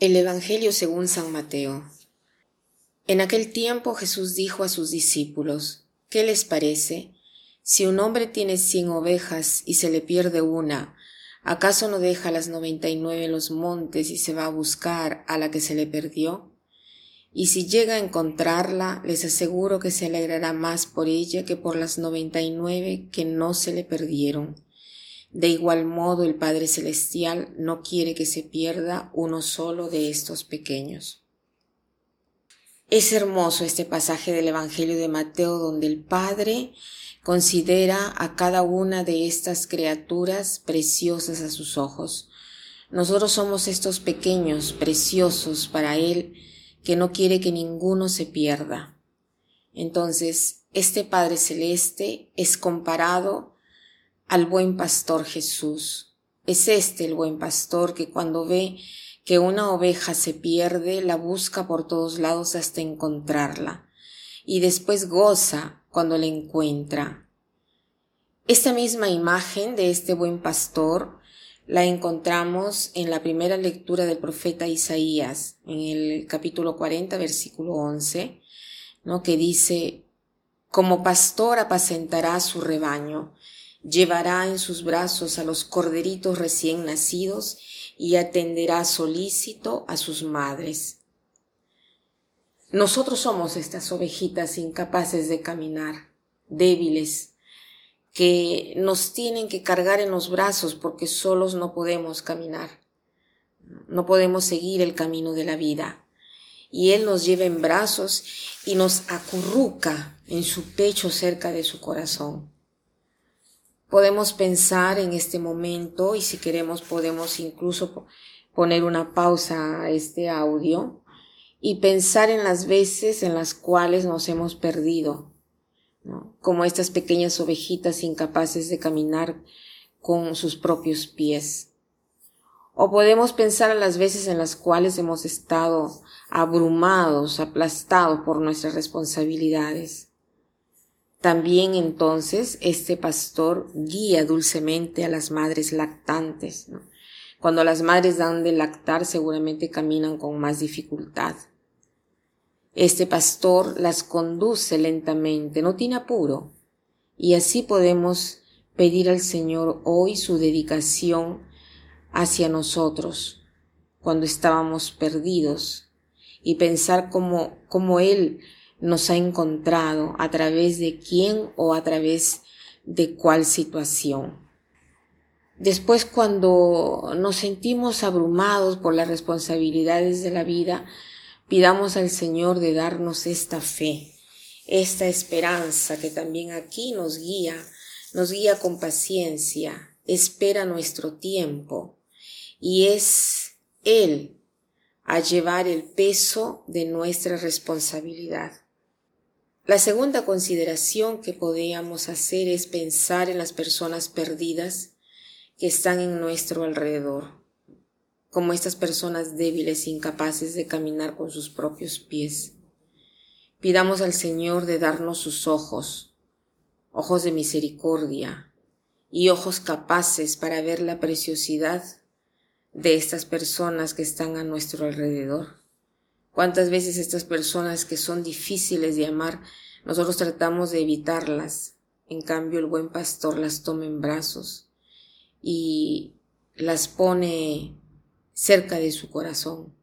El Evangelio según San Mateo. En aquel tiempo Jesús dijo a sus discípulos, ¿qué les parece? Si un hombre tiene cien ovejas y se le pierde una, ¿acaso no deja las noventa y nueve en los montes y se va a buscar a la que se le perdió? Y si llega a encontrarla, les aseguro que se alegrará más por ella que por las noventa y nueve que no se le perdieron. De igual modo el Padre Celestial no quiere que se pierda uno solo de estos pequeños. Es hermoso este pasaje del Evangelio de Mateo donde el Padre considera a cada una de estas criaturas preciosas a sus ojos. Nosotros somos estos pequeños, preciosos para Él, que no quiere que ninguno se pierda. Entonces, este Padre Celeste es comparado al buen pastor Jesús. Es este el buen pastor que cuando ve que una oveja se pierde, la busca por todos lados hasta encontrarla, y después goza cuando la encuentra. Esta misma imagen de este buen pastor la encontramos en la primera lectura del profeta Isaías, en el capítulo 40, versículo 11, ¿no? que dice, como pastor apacentará su rebaño, llevará en sus brazos a los corderitos recién nacidos y atenderá solícito a sus madres. Nosotros somos estas ovejitas incapaces de caminar, débiles, que nos tienen que cargar en los brazos porque solos no podemos caminar, no podemos seguir el camino de la vida. Y Él nos lleva en brazos y nos acurruca en su pecho cerca de su corazón. Podemos pensar en este momento y si queremos podemos incluso poner una pausa a este audio y pensar en las veces en las cuales nos hemos perdido, como estas pequeñas ovejitas incapaces de caminar con sus propios pies. O podemos pensar en las veces en las cuales hemos estado abrumados, aplastados por nuestras responsabilidades también entonces este pastor guía dulcemente a las madres lactantes. Cuando las madres dan de lactar seguramente caminan con más dificultad. Este pastor las conduce lentamente, no tiene apuro. Y así podemos pedir al Señor hoy su dedicación hacia nosotros cuando estábamos perdidos y pensar como, como Él nos ha encontrado, a través de quién o a través de cuál situación. Después cuando nos sentimos abrumados por las responsabilidades de la vida, pidamos al Señor de darnos esta fe, esta esperanza que también aquí nos guía, nos guía con paciencia, espera nuestro tiempo y es Él a llevar el peso de nuestra responsabilidad. La segunda consideración que podríamos hacer es pensar en las personas perdidas que están en nuestro alrededor, como estas personas débiles e incapaces de caminar con sus propios pies. Pidamos al Señor de darnos sus ojos, ojos de misericordia y ojos capaces para ver la preciosidad de estas personas que están a nuestro alrededor. Cuántas veces estas personas que son difíciles de amar, nosotros tratamos de evitarlas. En cambio, el buen pastor las toma en brazos y las pone cerca de su corazón.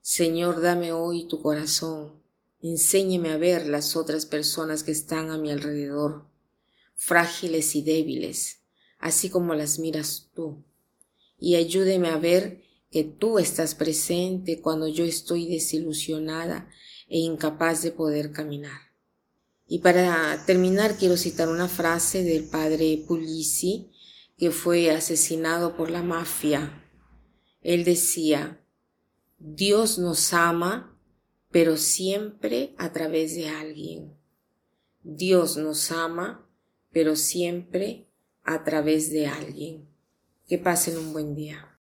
Señor, dame hoy tu corazón. Enséñeme a ver las otras personas que están a mi alrededor, frágiles y débiles, así como las miras tú. Y ayúdeme a ver que tú estás presente cuando yo estoy desilusionada e incapaz de poder caminar. Y para terminar quiero citar una frase del padre Puglisi, que fue asesinado por la mafia. Él decía, Dios nos ama, pero siempre a través de alguien. Dios nos ama, pero siempre a través de alguien. Que pasen un buen día.